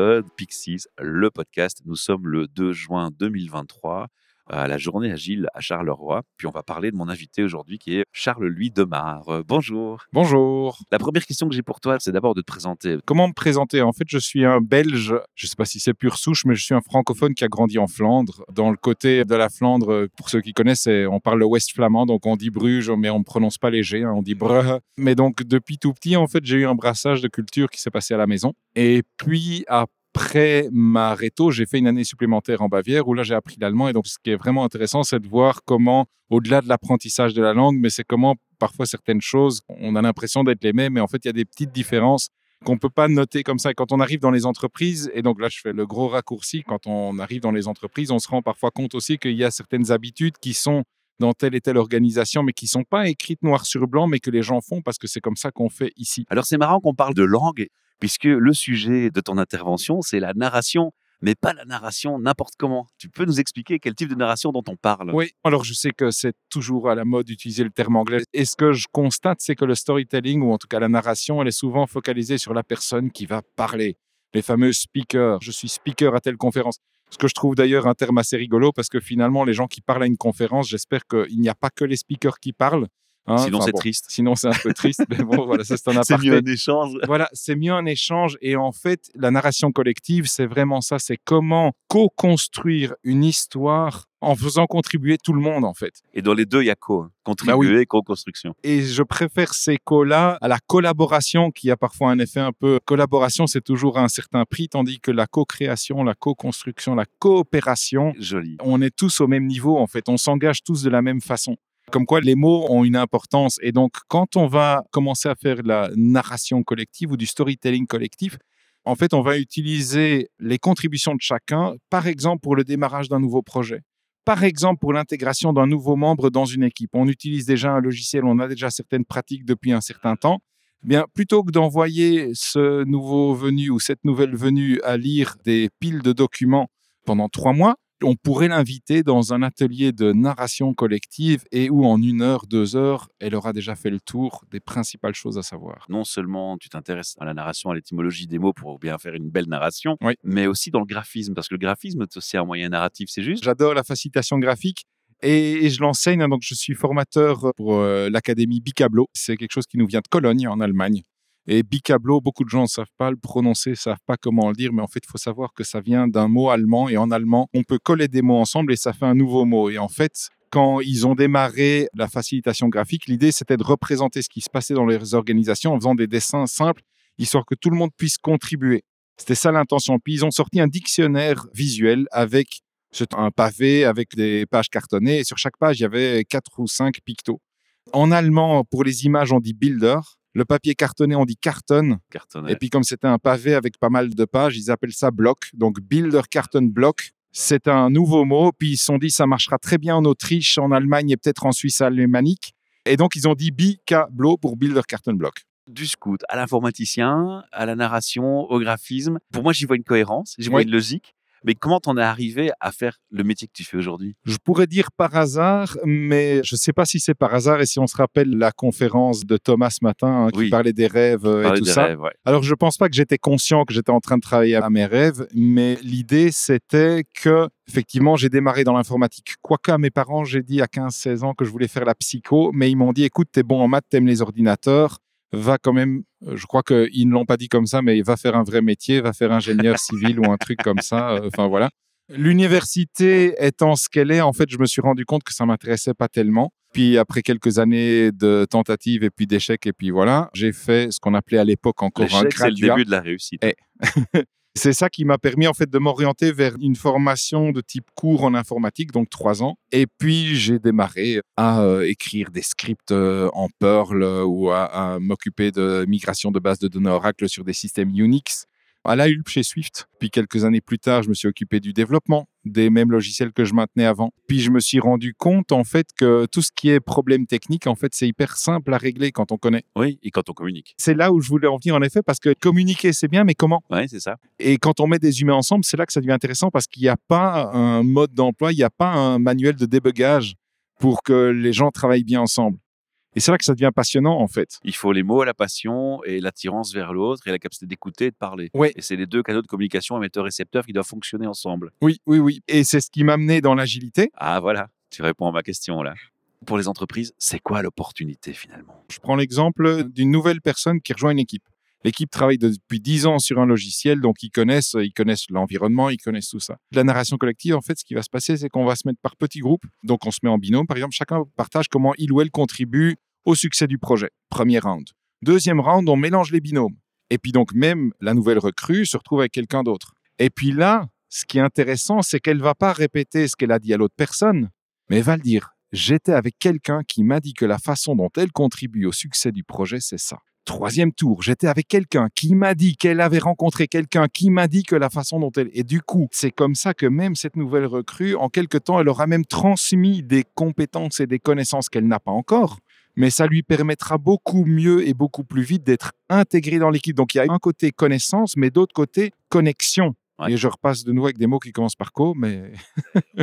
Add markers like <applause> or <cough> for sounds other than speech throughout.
épisode Pixies, le podcast. Nous sommes le 2 juin 2023 à la journée agile à Charleroi. Puis on va parler de mon invité aujourd'hui qui est Charles-Louis Demar. Bonjour. Bonjour. La première question que j'ai pour toi, c'est d'abord de te présenter. Comment me présenter? En fait, je suis un Belge, je ne sais pas si c'est pure souche, mais je suis un francophone qui a grandi en Flandre. Dans le côté de la Flandre, pour ceux qui connaissent, on parle le West flamand, donc on dit Bruges, mais on ne prononce pas léger, hein, on dit Brugge. Mais donc depuis tout petit, en fait, j'ai eu un brassage de culture qui s'est passé à la maison. Et puis, à après ma réto, j'ai fait une année supplémentaire en Bavière où là j'ai appris l'allemand. Et donc ce qui est vraiment intéressant, c'est de voir comment, au-delà de l'apprentissage de la langue, mais c'est comment parfois certaines choses, on a l'impression d'être les mêmes, mais en fait il y a des petites différences qu'on ne peut pas noter comme ça. quand on arrive dans les entreprises, et donc là je fais le gros raccourci, quand on arrive dans les entreprises, on se rend parfois compte aussi qu'il y a certaines habitudes qui sont dans telle et telle organisation, mais qui sont pas écrites noir sur blanc, mais que les gens font parce que c'est comme ça qu'on fait ici. Alors c'est marrant qu'on parle de langue puisque le sujet de ton intervention, c'est la narration mais pas la narration n'importe comment. Tu peux nous expliquer quel type de narration dont on parle? Oui, alors je sais que c'est toujours à la mode d'utiliser le terme anglais. Et ce que je constate, c'est que le storytelling, ou en tout cas la narration, elle est souvent focalisée sur la personne qui va parler. Les fameux speakers. Je suis speaker à telle conférence. Ce que je trouve d'ailleurs un terme assez rigolo parce que finalement, les gens qui parlent à une conférence, j'espère qu'il n'y a pas que les speakers qui parlent, Hein, sinon, c'est triste. Sinon, c'est un peu triste. mais bon, voilà, ça, c'est un <laughs> C'est mieux un échange. Voilà, c'est mieux un échange. Et en fait, la narration collective, c'est vraiment ça. C'est comment co-construire une histoire en faisant contribuer tout le monde, en fait. Et dans les deux, il y a co, hein. bah co-construction. Et je préfère ces co-là à la collaboration, qui a parfois un effet un peu... Collaboration, c'est toujours à un certain prix, tandis que la co-création, la co-construction, la coopération... Joli. On est tous au même niveau, en fait. On s'engage tous de la même façon. Comme quoi, les mots ont une importance. Et donc, quand on va commencer à faire la narration collective ou du storytelling collectif, en fait, on va utiliser les contributions de chacun, par exemple pour le démarrage d'un nouveau projet, par exemple pour l'intégration d'un nouveau membre dans une équipe. On utilise déjà un logiciel, on a déjà certaines pratiques depuis un certain temps. Bien, plutôt que d'envoyer ce nouveau venu ou cette nouvelle venue à lire des piles de documents pendant trois mois, on pourrait l'inviter dans un atelier de narration collective et où en une heure, deux heures, elle aura déjà fait le tour des principales choses à savoir. Non seulement tu t'intéresses à la narration, à l'étymologie des mots pour bien faire une belle narration, oui. mais aussi dans le graphisme, parce que le graphisme, c'est aussi un moyen narratif, c'est juste. J'adore la facilitation graphique. Et, je l'enseigne, hein, donc je suis formateur pour euh, l'académie Bicablo. C'est quelque chose qui nous vient de Cologne, en Allemagne. Et bicablo, beaucoup de gens ne savent pas le prononcer, ne savent pas comment le dire, mais en fait, il faut savoir que ça vient d'un mot allemand. Et en allemand, on peut coller des mots ensemble et ça fait un nouveau mot. Et en fait, quand ils ont démarré la facilitation graphique, l'idée, c'était de représenter ce qui se passait dans les organisations en faisant des dessins simples, histoire que tout le monde puisse contribuer. C'était ça l'intention. Puis ils ont sorti un dictionnaire visuel avec un pavé avec des pages cartonnées. Et sur chaque page, il y avait quatre ou cinq pictos. En allemand, pour les images, on dit Bilder. Le papier cartonné, on dit carton. Et puis comme c'était un pavé avec pas mal de pages, ils appellent ça bloc. Donc builder carton block. C'est un nouveau mot. Puis ils se sont dit ça marchera très bien en Autriche, en Allemagne et peut-être en Suisse alémanique. Et donc ils ont dit bicablo pour builder carton block du scout à l'informaticien, à la narration, au graphisme. Pour moi, j'y vois une cohérence, j'y vois une logique. Mais comment t'en es arrivé à faire le métier que tu fais aujourd'hui? Je pourrais dire par hasard, mais je ne sais pas si c'est par hasard et si on se rappelle la conférence de Thomas ce matin hein, qui parlait des rêves euh, et tout ça. Alors je ne pense pas que j'étais conscient que j'étais en train de travailler à mes rêves, mais l'idée c'était que effectivement j'ai démarré dans l'informatique. Quoique à mes parents j'ai dit à 15-16 ans que je voulais faire la psycho, mais ils m'ont dit écoute t'es bon en maths, t'aimes les ordinateurs, va quand même, euh, je crois qu'ils ne l'ont pas dit comme ça, mais va faire un vrai métier, va faire ingénieur <laughs> civil ou un truc comme ça. Euh, enfin voilà. L'université étant ce qu'elle est, en fait, je me suis rendu compte que ça m'intéressait pas tellement. Puis après quelques années de tentatives et puis d'échecs et puis voilà, j'ai fait ce qu'on appelait à l'époque encore un graduat. C'est le début de la réussite. <laughs> C'est ça qui m'a permis en fait de m'orienter vers une formation de type cours en informatique, donc trois ans. Et puis j'ai démarré à euh, écrire des scripts euh, en Perl euh, ou à m'occuper de migration de bases de données Oracle sur des systèmes Unix à la Hulp chez Swift. Puis quelques années plus tard, je me suis occupé du développement des mêmes logiciels que je maintenais avant. Puis je me suis rendu compte en fait que tout ce qui est problème technique, en fait, c'est hyper simple à régler quand on connaît. Oui, et quand on communique. C'est là où je voulais en venir en effet, parce que communiquer c'est bien, mais comment? Oui, c'est ça. Et quand on met des humains ensemble, c'est là que ça devient intéressant parce qu'il n'y a pas un mode d'emploi, il n'y a pas un manuel de débugage pour que les gens travaillent bien ensemble. Et c'est là que ça devient passionnant, en fait. Il faut les mots, la passion et l'attirance vers l'autre et la capacité d'écouter et de parler. Oui. Et c'est les deux canaux de communication émetteur-récepteur qui doivent fonctionner ensemble. Oui, oui, oui. Et c'est ce qui m'a amené dans l'agilité. Ah voilà, tu réponds à ma question là. Pour les entreprises, c'est quoi l'opportunité finalement? Je prends l'exemple d'une nouvelle personne qui rejoint une équipe. L'équipe travaille depuis 10 ans sur un logiciel, donc ils connaissent, ils connaissent l'environnement, ils connaissent tout ça. La narration collective, en fait, ce qui va se passer, c'est qu'on va se mettre par petits groupes. Donc on se met en binôme, par exemple, chacun partage comment il ou elle contribue au succès du projet. Premier round. Deuxième round, on mélange les binômes. Et puis donc même la nouvelle recrue se retrouve avec quelqu'un d'autre. Et puis là, ce qui est intéressant, c'est qu'elle va pas répéter ce qu'elle a dit à l'autre personne, mais va le dire. J'étais avec quelqu'un qui m'a dit que la façon dont elle contribue au succès du projet, c'est ça. Troisième tour, j'étais avec quelqu'un qui m'a dit qu'elle avait rencontré quelqu'un qui m'a dit que la façon dont elle... Et du coup, c'est comme ça que même cette nouvelle recrue, en quelque temps, elle aura même transmis des compétences et des connaissances qu'elle n'a pas encore. Mais ça lui permettra beaucoup mieux et beaucoup plus vite d'être intégrée dans l'équipe. Donc il y a un côté connaissance, mais d'autre côté connexion. Et je repasse de nouveau avec des mots qui commencent par co, mais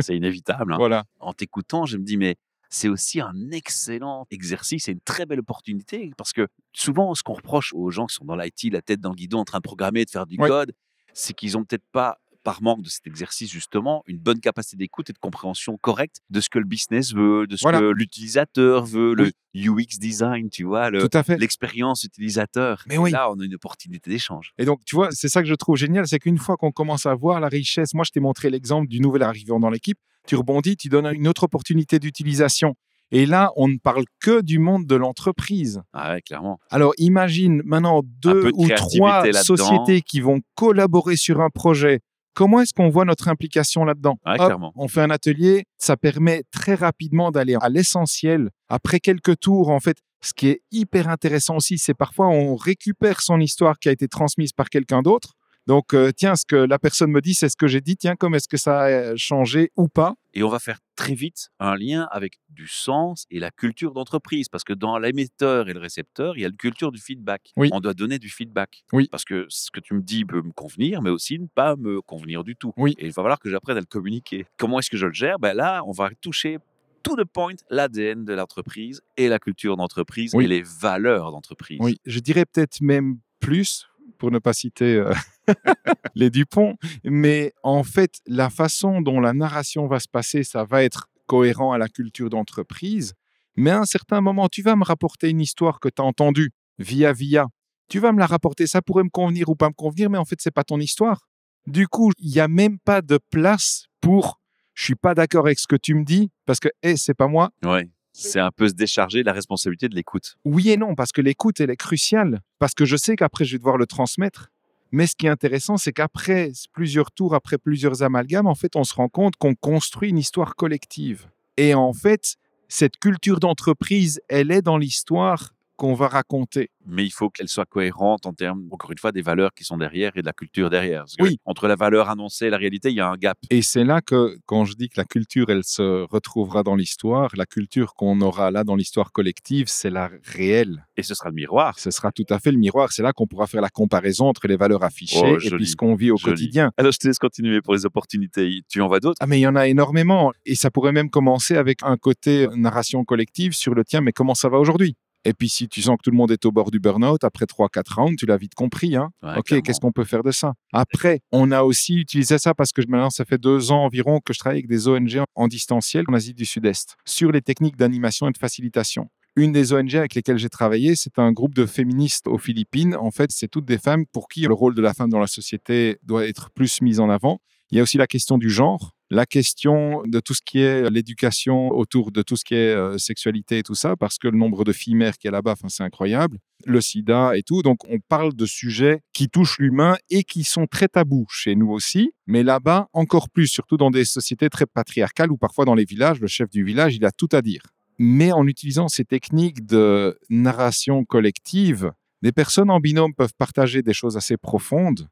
C'est inévitable. hein. <laughs> voilà. En t'écoutant, je me dis, mais c'est aussi un excellent exercice et une très belle opportunité parce que souvent, ce qu'on reproche aux gens qui sont dans l'IT, la tête dans le guidon, en train de programmer, de faire du Ouais. code, c'est qu'ils ont peut-être pas par manque de cet exercice justement une bonne capacité d'écoute et de compréhension correcte de ce que le business veut, de ce Voilà. que l'utilisateur veut, le UX design, tu vois, le- Tout à fait. l'expérience utilisateur. Mais Et oui. Là, on a une opportunité d'échange. Et donc, tu vois, c'est ça que je trouve génial, c'est qu'une fois qu'on commence à voir la richesse, moi, je t'ai montré l'exemple du nouvel arrivant dans l'équipe, tu rebondis, tu donnes une autre opportunité d'utilisation. Et là, on ne parle que du monde de l'entreprise. Ah ouais, clairement. Alors, imagine maintenant deux de ou trois sociétés qui vont collaborer sur un projet. Comment est-ce qu'on voit notre implication là-dedans? Hop, clairement. On fait un atelier, ça permet très rapidement d'aller à l'essentiel. Après quelques tours, en fait, ce qui est hyper intéressant aussi, c'est parfois on récupère son histoire qui a été transmise par quelqu'un d'autre. Donc, euh, tiens, ce que la personne me dit, c'est ce que j'ai dit. Tiens, comme est-ce que ça a changé ou pas? Et on va faire très vite un lien avec du sens et la culture d'entreprise. Parce que dans l'émetteur et le récepteur, il y a la culture du feedback. Oui. On doit donner du feedback. Oui. Parce que ce que tu me dis peut me convenir, mais aussi ne pas me convenir du tout. Oui. Et il va falloir que j'apprenne à le communiquer. Comment est-ce que je le gère? Ben Là, on va toucher tout de point l'ADN de l'entreprise et la culture d'entreprise Oui. et les valeurs d'entreprise. Oui, je dirais peut-être même plus, pour ne pas citer euh, <laughs> les Dupont, mais en fait, la façon dont la narration va se passer, ça va être cohérent à la culture d'entreprise, mais à un certain moment, tu vas me rapporter une histoire que tu as entendue via via. Tu vas me la rapporter, ça pourrait me convenir ou pas me convenir, mais en fait, c'est pas ton histoire. Du coup, il n'y a même pas de place pour je suis pas d'accord avec ce que tu me dis parce que hey, c'est pas moi. Ouais. C'est un peu se décharger de la responsabilité de l'écoute. Oui et non, parce que l'écoute, elle est cruciale. Parce que je sais qu'après, je vais devoir le transmettre. Mais ce qui est intéressant, c'est qu'après plusieurs tours, après plusieurs amalgames, en fait, on se rend compte qu'on construit une histoire collective. Et en fait, cette culture d'entreprise, elle est dans l'histoire qu'on va raconter. mais il faut qu'elle soit cohérente en termes, encore une fois, des valeurs qui sont derrière et de la culture derrière. Parce que Oui. Entre la valeur annoncée et la réalité, il y a un gap. Et c'est là que, quand je dis que la culture, elle se retrouvera dans l'histoire, la culture qu'on aura là dans l'histoire collective, c'est la réelle. Et ce sera le miroir. Ce sera tout à fait le miroir. C'est là qu'on pourra faire la comparaison entre les valeurs affichées Oh, et puis ce qu'on vit au joli. quotidien. Alors, je te laisse continuer pour les opportunités. Tu en vois d'autres? Ah, mais il y en a énormément. Et ça pourrait même commencer avec un côté narration collective sur le tien, mais comment ça va aujourd'hui? Et puis, si tu sens que tout le monde est au bord du burn-out, après 3-4 rounds, tu l'as vite compris. Hein Ouais, ok, qu'est-ce qu'on peut faire de ça? Après, on a aussi utilisé ça parce que maintenant, ça fait deux ans environ que je travaille avec des ONG en distanciel en Asie du Sud-Est sur les techniques d'animation et de facilitation. Une des ONG avec lesquelles j'ai travaillé, c'est un groupe de féministes aux Philippines. En fait, c'est toutes des femmes pour qui le rôle de la femme dans la société doit être plus mis en avant. Il y a aussi la question du genre, la question de tout ce qui est l'éducation autour de tout ce qui est euh, sexualité et tout ça, parce que le nombre de filles mères qu'il y a là-bas, c'est incroyable. Le sida et tout. Donc, on parle de sujets qui touchent l'humain et qui sont très tabous chez nous aussi. Mais là-bas, encore plus, surtout dans des sociétés très patriarcales ou parfois dans les villages, le chef du village, il a tout à dire. Mais en utilisant ces techniques de narration collective, des personnes en binôme peuvent partager des choses assez profondes.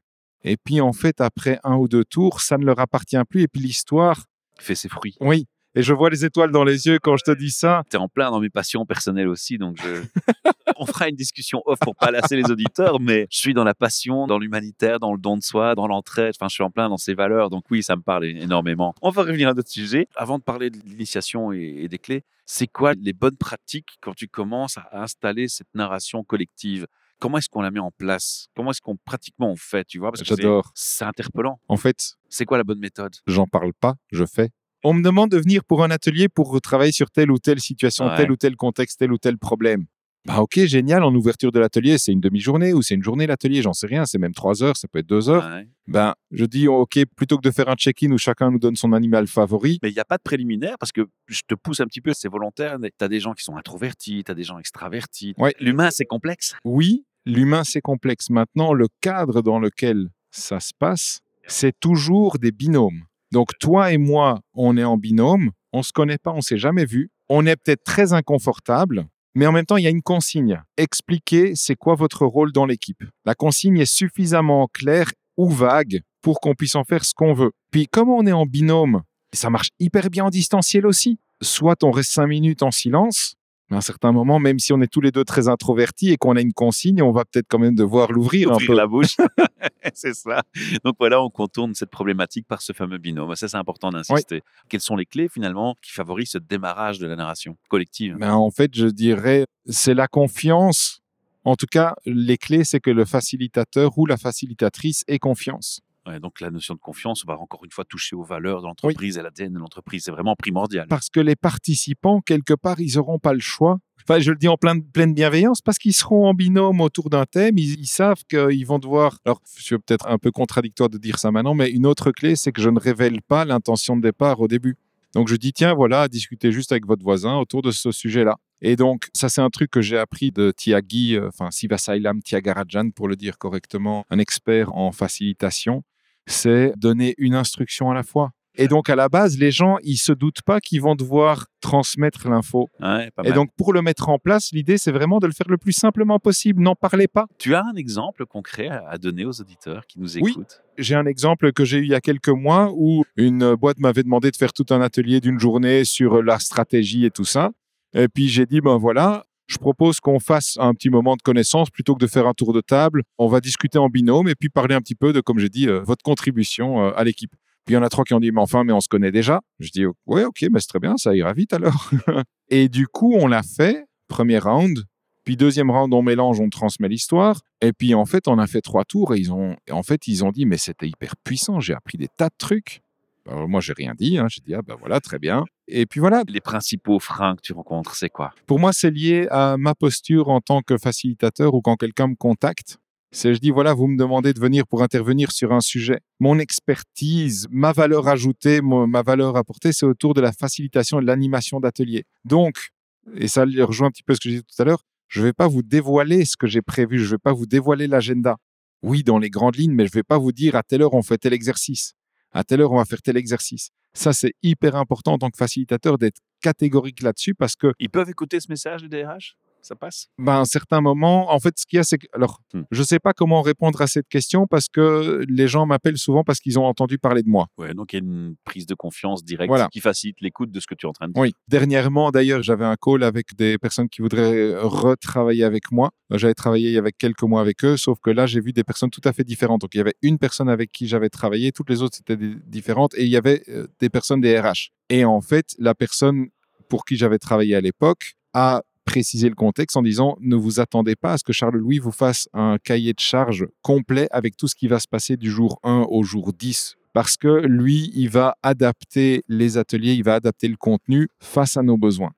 Et puis, en fait, après un ou deux tours, ça ne leur appartient plus. Et puis, l'histoire, Fait ses fruits. oui, Et je vois les étoiles dans les yeux quand je te dis ça. Tu es en plein dans mes passions personnelles aussi, donc je... <laughs> on fera une discussion off pour pas lasser les auditeurs, mais je suis dans la passion, dans l'humanitaire, dans le don de soi, dans l'entraide. Enfin, je suis en plein dans ces valeurs, donc oui, ça me parle énormément. On va revenir à d'autres sujets. Avant de parler de l'initiation et des clés, c'est quoi les bonnes pratiques quand tu commences à installer cette narration collective? Comment est-ce qu'on la met en place? Comment est-ce qu'on pratiquement on fait Tu vois, J'adore. C'est interpellant. En fait, c'est quoi la bonne méthode? J'en parle pas, je fais. On me demande de venir pour un atelier pour travailler sur telle ou telle situation, tel ou tel contexte, tel ou tel problème. Bah ok, génial, en ouverture de l'atelier, c'est une demi-journée ou c'est une journée l'atelier, j'en sais rien, c'est même trois heures, ça peut être deux heures. Ben, je dis ok, plutôt que de faire un check-in où chacun nous donne son animal favori. Mais il n'y a pas de préliminaire parce que je te pousse un petit peu, c'est volontaire. Tu as des gens qui sont introvertis, tu as des gens extravertis. Ouais. L'humain, c'est complexe? Oui, l'humain, c'est complexe. Maintenant, le cadre dans lequel ça se passe, c'est toujours des binômes. Donc, toi et moi, on est en binôme, on se connaît pas, on s'est jamais vu, on est peut-être très inconfortable, mais en même temps, il y a une consigne. Expliquez c'est quoi votre rôle dans l'équipe. La consigne est suffisamment claire ou vague pour qu'on puisse en faire ce qu'on veut. Puis, comme on est en binôme, ça marche hyper bien en distanciel aussi. Soit on reste cinq minutes en silence, mais à un certain moment, même si on est tous les deux très introvertis et qu'on a une consigne, on va peut-être quand même devoir l'ouvrir un peu. la bouche. <laughs> c'est ça. Donc voilà, on contourne cette problématique par ce fameux binôme. Ça, c'est important d'insister. Quelles sont les clés finalement qui favorisent ce démarrage de la narration collective? Ben, En fait, je dirais, c'est la confiance. En tout cas, les clés, c'est que le facilitateur ou la facilitatrice ait confiance donc la notion de confiance, on va encore une fois toucher aux valeurs de l'entreprise et l'ADN de l'entreprise. C'est vraiment primordial. Parce que les participants, quelque part, ils n'auront pas le choix. Enfin, je le dis en pleine, pleine bienveillance, parce qu'ils seront en binôme autour d'un thème. Ils, savent qu'ils vont devoir. Alors, c'est peut-être un peu contradictoire de dire ça maintenant, mais une autre clé, c'est que je ne révèle pas l'intention de départ au début. Donc, je dis, tiens, voilà, discutez juste avec votre voisin autour de ce sujet-là. Et donc, ça, c'est un truc que j'ai appris de Tiagi, euh, enfin, Sivasailam Tiagarajan, pour le dire correctement, un expert en facilitation c'est donner une instruction à la fois. Et donc, à la base, les gens, ils se doutent pas qu'ils vont devoir transmettre l'info. et donc, pour le mettre en place, l'idée, c'est vraiment de le faire le plus simplement possible. N'en parlez pas. Tu as un exemple concret à donner aux auditeurs qui nous écoutent? Oui, j'ai un exemple que j'ai eu il y a quelques mois où une boîte m'avait demandé de faire tout un atelier d'une journée sur la stratégie et tout ça. Et puis, j'ai dit, ben voilà, je propose qu'on fasse un petit moment de connaissance plutôt que de faire un tour de table. On va discuter en binôme et puis parler un petit peu de, comme j'ai dit, euh, votre contribution euh, à l'équipe. Puis il y en a trois qui ont dit, mais enfin, mais on se connaît déjà. Je dis, ouais, ok, mais c'est très bien, ça ira vite alors. <laughs> et du coup, on l'a fait, premier round. Puis deuxième round, on mélange, on transmet l'histoire. Et puis en fait, on a fait trois tours et ils ont, en fait, ils ont dit, mais c'était hyper puissant. J'ai appris des tas de trucs. Alors moi, j'ai rien dit. Hein. J'ai dit, ah ben voilà, très bien. Et puis voilà. Les principaux freins que tu rencontres, c'est quoi? Pour moi, c'est lié à ma posture en tant que facilitateur ou quand quelqu'un me contacte. C'est je dis, voilà, vous me demandez de venir pour intervenir sur un sujet. Mon expertise, ma valeur ajoutée, ma valeur apportée, c'est autour de la facilitation et de l'animation d'atelier. Donc, et ça rejoint un petit peu ce que j'ai dit tout à l'heure, je ne vais pas vous dévoiler ce que j'ai prévu, je ne vais pas vous dévoiler l'agenda. Oui, dans les grandes lignes, mais je ne vais pas vous dire à telle heure on fait tel exercice à telle heure, on va faire tel exercice. Ça, c'est hyper important en tant que facilitateur d'être catégorique là-dessus parce que. Ils peuvent écouter ce message du DRH ça passe? Ben, À un certain moment, en fait, ce qu'il y a, c'est que. Alors, hmm. je ne sais pas comment répondre à cette question parce que les gens m'appellent souvent parce qu'ils ont entendu parler de moi. Ouais, donc il y a une prise de confiance directe qui facilite l'écoute de ce que tu es en train de dire. Oui. Dernièrement, d'ailleurs, j'avais un call avec des personnes qui voudraient retravailler avec moi. J'avais travaillé il y avait quelques mois avec eux, sauf que là, j'ai vu des personnes tout à fait différentes. Donc, il y avait une personne avec qui j'avais travaillé, toutes les autres étaient différentes, et il y avait euh, des personnes des RH. Et en fait, la personne pour qui j'avais travaillé à l'époque a préciser le contexte en disant ne vous attendez pas à ce que Charles-Louis vous fasse un cahier de charge complet avec tout ce qui va se passer du jour 1 au jour 10 parce que lui, il va adapter les ateliers, il va adapter le contenu face à nos besoins.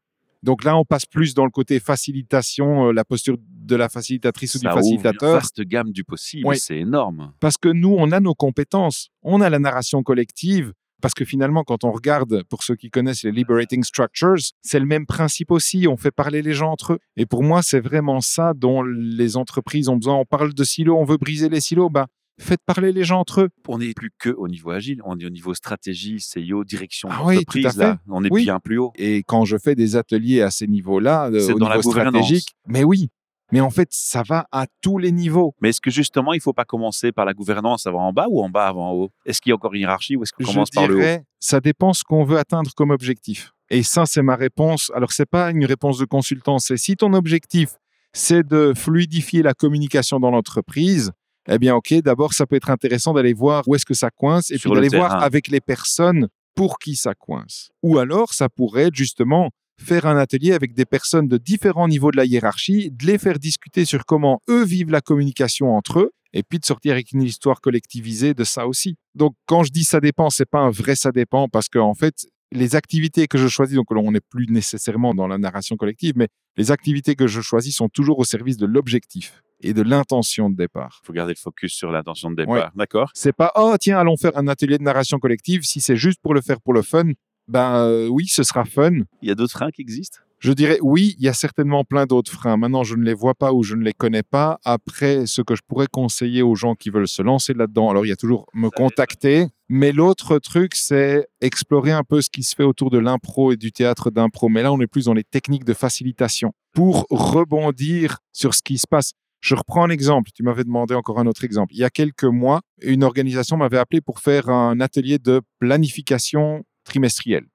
Donc là, on passe plus dans le côté facilitation, euh, la posture de la facilitatrice ou du facilitateur. Une vaste gamme du possible, c'est énorme. Parce que nous, on a nos compétences, on a la narration collective, parce que finalement, quand on regarde, pour ceux qui connaissent les liberating structures, c'est le même principe aussi. On fait parler les gens entre eux. Et pour moi, c'est vraiment ça dont les entreprises ont besoin. On parle de silos, on veut briser les silos. Ben, faites parler les gens entre eux. On n'est plus que au niveau agile, on est au niveau stratégie, CEO, direction ah d'entreprise. là, on est bien plus haut. Et quand je fais des ateliers à ces niveaux-là, euh, au niveau stratégique, mais oui, Mais en fait, ça va à tous les niveaux. Mais est-ce que justement, il faut pas commencer par la gouvernance avant en bas ou en bas avant en haut? Est-ce qu'il y a encore une hiérarchie ou est-ce qu'on commence Je par le haut? dirais, ça dépend ce qu'on veut atteindre comme objectif. Et ça, c'est ma réponse. Alors, c'est pas une réponse de consultant. C'est si ton objectif, c'est de fluidifier la communication dans l'entreprise, eh bien, OK, d'abord, ça peut être intéressant d'aller voir où est-ce que ça coince et Sur puis le d'aller voir avec les personnes pour qui ça coince. Ou alors, ça pourrait être justement faire un atelier avec des personnes de différents niveaux de la hiérarchie, de les faire discuter sur comment eux vivent la communication entre eux, et puis de sortir avec une histoire collectivisée de ça aussi. Donc, quand je dis ça dépend, c'est pas un vrai ça dépend, parce qu'en fait, les activités que je choisis, donc on n'est plus nécessairement dans la narration collective, mais les activités que je choisis sont toujours au service de l'objectif et de l'intention de départ. Il faut garder le focus sur l'intention de départ. Ouais. D'accord C'est pas oh tiens allons faire un atelier de narration collective si c'est juste pour le faire pour le fun. Ben euh, oui, ce sera fun. Il y a d'autres freins qui existent? Je dirais oui, il y a certainement plein d'autres freins. Maintenant, je ne les vois pas ou je ne les connais pas. Après, ce que je pourrais conseiller aux gens qui veulent se lancer là-dedans, alors il y a toujours me contacter. Mais l'autre truc, c'est explorer un peu ce qui se fait autour de l'impro et du théâtre d'impro. Mais là, on est plus dans les techniques de facilitation pour rebondir sur ce qui se passe. Je reprends un exemple. Tu m'avais demandé encore un autre exemple. Il y a quelques mois, une organisation m'avait appelé pour faire un atelier de planification trimestrielle.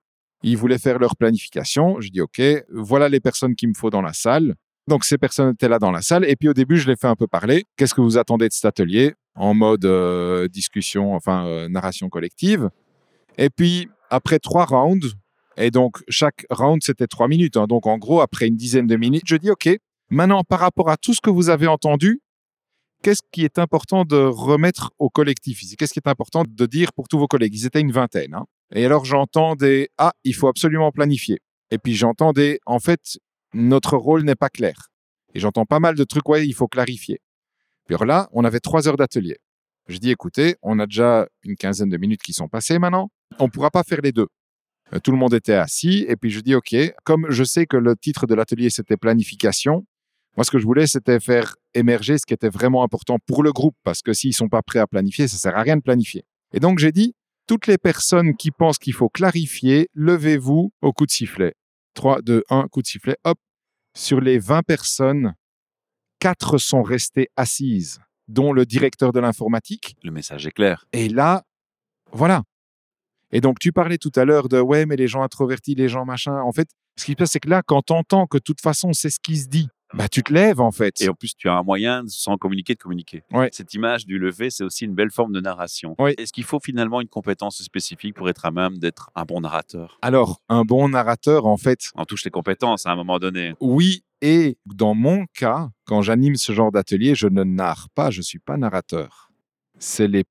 Ils voulaient faire leur planification. Je dis OK, voilà les personnes qu'il me faut dans la salle. Donc ces personnes étaient là dans la salle. Et puis au début, je les fais un peu parler. Qu'est-ce que vous attendez de cet atelier? En mode euh, discussion, enfin euh, narration collective. Et puis après trois rounds, et donc chaque round c'était trois minutes. hein. donc en gros, après une dizaine de minutes, je dis OK. Maintenant, par rapport à tout ce que vous avez entendu, qu'est-ce qui est important de remettre au collectif? Qu'est-ce qui est important de dire pour tous vos collègues? Ils étaient une vingtaine. hein. Et alors j'entends des ah, il faut absolument planifier. Et puis j'entends des en fait notre rôle n'est pas clair. Et j'entends pas mal de trucs ouais, il faut clarifier. Puis alors là, on avait trois heures d'atelier. Je dis écoutez, on a déjà une quinzaine de minutes qui sont passées maintenant. On pourra pas faire les deux. Euh, Tout le monde était assis et puis je dis ok, comme je sais que le titre de l'atelier c'était planification, moi ce que je voulais c'était faire émerger ce qui était vraiment important pour le groupe parce que s'ils sont pas prêts à planifier, ça sert à rien de planifier. Et donc j'ai dit toutes les personnes qui pensent qu'il faut clarifier, levez-vous au coup de sifflet. 3, 2, 1, coup de sifflet, hop. Sur les 20 personnes, 4 sont restées assises, dont le directeur de l'informatique. Le message est clair. Et là, voilà. Et donc, tu parlais tout à l'heure de ouais, mais les gens introvertis, les gens machin. En fait, ce qui se passe, c'est que là, quand tu entends que de toute façon, c'est ce qui se dit, bah, tu te lèves en fait. Et en plus, tu as un moyen, sans communiquer, de communiquer. Ouais. Cette image du lever, c'est aussi une belle forme de narration. Est-ce qu'il faut finalement une compétence spécifique pour être à même d'être un bon narrateur? Alors, un bon narrateur, en fait, On touche les compétences à un moment donné. Oui, et dans mon cas, quand j'anime ce genre d'atelier, je ne narre pas, je suis pas narrateur. C'est les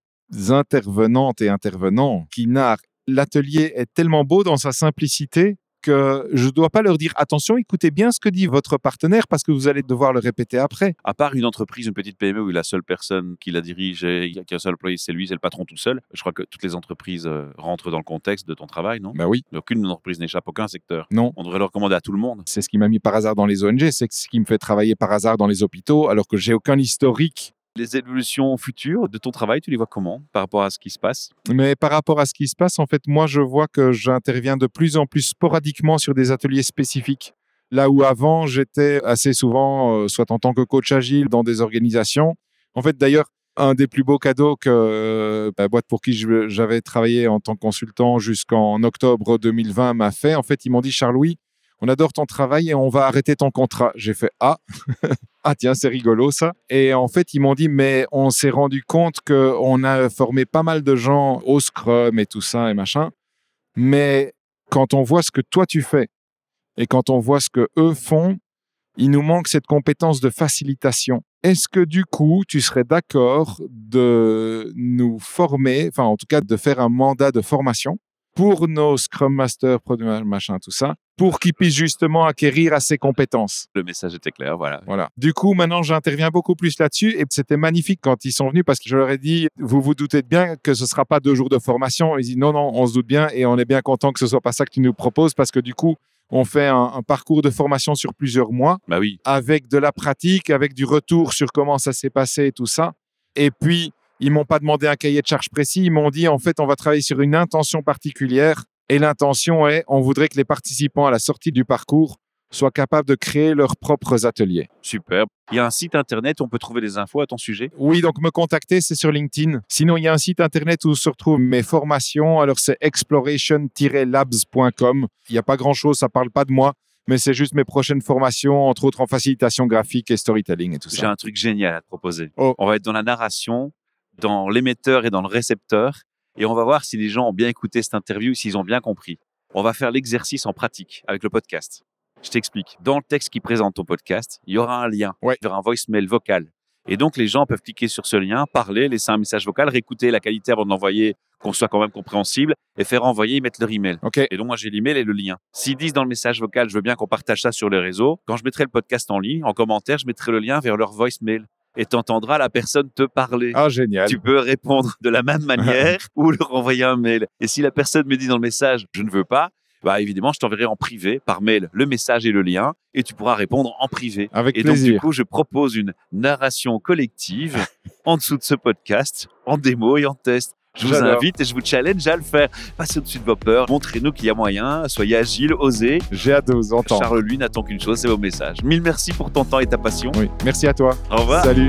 intervenantes et intervenants qui narrent. L'atelier est tellement beau dans sa simplicité je ne dois pas leur dire attention, écoutez bien ce que dit votre partenaire parce que vous allez devoir le répéter après. À part une entreprise, une petite PME où la seule personne qui la dirige, et y a qu'un seul employé, c'est lui, c'est le patron tout seul. Je crois que toutes les entreprises euh, rentrent dans le contexte de ton travail, non? Ben oui, Aucune entreprise n'échappe à aucun secteur. non. On devrait le recommander à tout le monde. C'est ce qui m'a mis par hasard dans les ONG, c'est ce qui me fait travailler par hasard dans les hôpitaux alors que j'ai aucun historique Les évolutions futures de ton travail, tu les vois comment par rapport à ce qui se passe? Mais par rapport à ce qui se passe, en fait, moi, je vois que j'interviens de plus en plus sporadiquement sur des ateliers spécifiques. Là où avant, j'étais assez souvent, euh, soit en tant que coach agile dans des organisations. En fait, d'ailleurs, un des plus beaux cadeaux que euh, la boîte pour qui j'avais travaillé en tant que consultant jusqu'en octobre 2020 m'a fait, en fait, ils m'ont dit, Charles-Louis, on adore ton travail et on va arrêter ton contrat. J'ai fait, ah, <laughs> ah tiens, c'est rigolo ça. Et en fait, ils m'ont dit, mais on s'est rendu compte qu'on a formé pas mal de gens au Scrum et tout ça et machin. Mais quand on voit ce que toi tu fais et quand on voit ce que eux font, il nous manque cette compétence de facilitation. Est-ce que du coup, tu serais d'accord de nous former, enfin en tout cas de faire un mandat de formation pour nos Scrum Masters, Product machin, tout ça, pour qu'ils puissent justement acquérir à ces compétences Le message était clair, voilà. voilà. Du coup, maintenant, j'interviens beaucoup plus là-dessus et c'était magnifique quand ils sont venus parce que je leur ai dit, vous vous doutez bien que ce sera pas deux jours de formation. Ils disent, non, non, on se doute bien et on est bien content que ce soit pas ça que tu nous proposes parce que du coup, on fait un, un parcours de formation sur plusieurs mois Bah oui, avec de la pratique, avec du retour sur comment ça s'est passé et tout ça. Et puis, ils m'ont pas demandé un cahier de charge précis. Ils m'ont dit, en fait, on va travailler sur une intention particulière. Et l'intention est, on voudrait que les participants à la sortie du parcours soient capables de créer leurs propres ateliers. Super. Il y a un site internet où on peut trouver des infos à ton sujet? Oui, donc me contacter, c'est sur LinkedIn. Sinon, il y a un site internet où se retrouvent mes formations. Alors, c'est exploration-labs.com. Il n'y a pas grand-chose, ça parle pas de moi, mais c'est juste mes prochaines formations, entre autres en facilitation graphique et storytelling et tout J'ai ça. un truc génial à te proposer. Oh. On va être dans la narration, dans l'émetteur et dans le récepteur, et on va voir si les gens ont bien écouté cette interview, s'ils ont bien compris. On va faire l'exercice en pratique avec le podcast. Je t'explique. Dans le texte qui présente ton podcast, il y aura un lien Ouais. vers un voicemail vocal. Et donc, les gens peuvent cliquer sur ce lien, parler, laisser un message vocal, réécouter la qualité avant de l'envoyer, qu'on soit quand même compréhensible, et faire envoyer, mettre leur email. Et donc, moi, j'ai l'email et le lien. S'ils disent dans le message vocal, je veux bien qu'on partage ça sur les réseaux, quand je mettrai le podcast en ligne, en commentaire, je mettrai le lien vers leur voicemail. Et tu entendras la personne te parler. Ah, génial. Tu peux répondre de la même manière <laughs> ou leur envoyer un mail. Et si la personne me dit dans le message, je ne veux pas, bah évidemment, je t'enverrai en privé, par mail, le message et le lien, et tu pourras répondre en privé. Avec Et donc, du coup, je propose une narration collective en dessous de ce podcast, en démo et en test. Je vous invite et je vous challenge à le faire. Passez au-dessus de vos peurs, montrez-nous qu'il y a moyen, soyez agile, osez. J'ai hâte de vous entendre. Charles, lui, n'attend qu'une chose, c'est vos messages. Mille merci pour ton temps et ta passion. Oui. Merci à toi. Au revoir. Salut.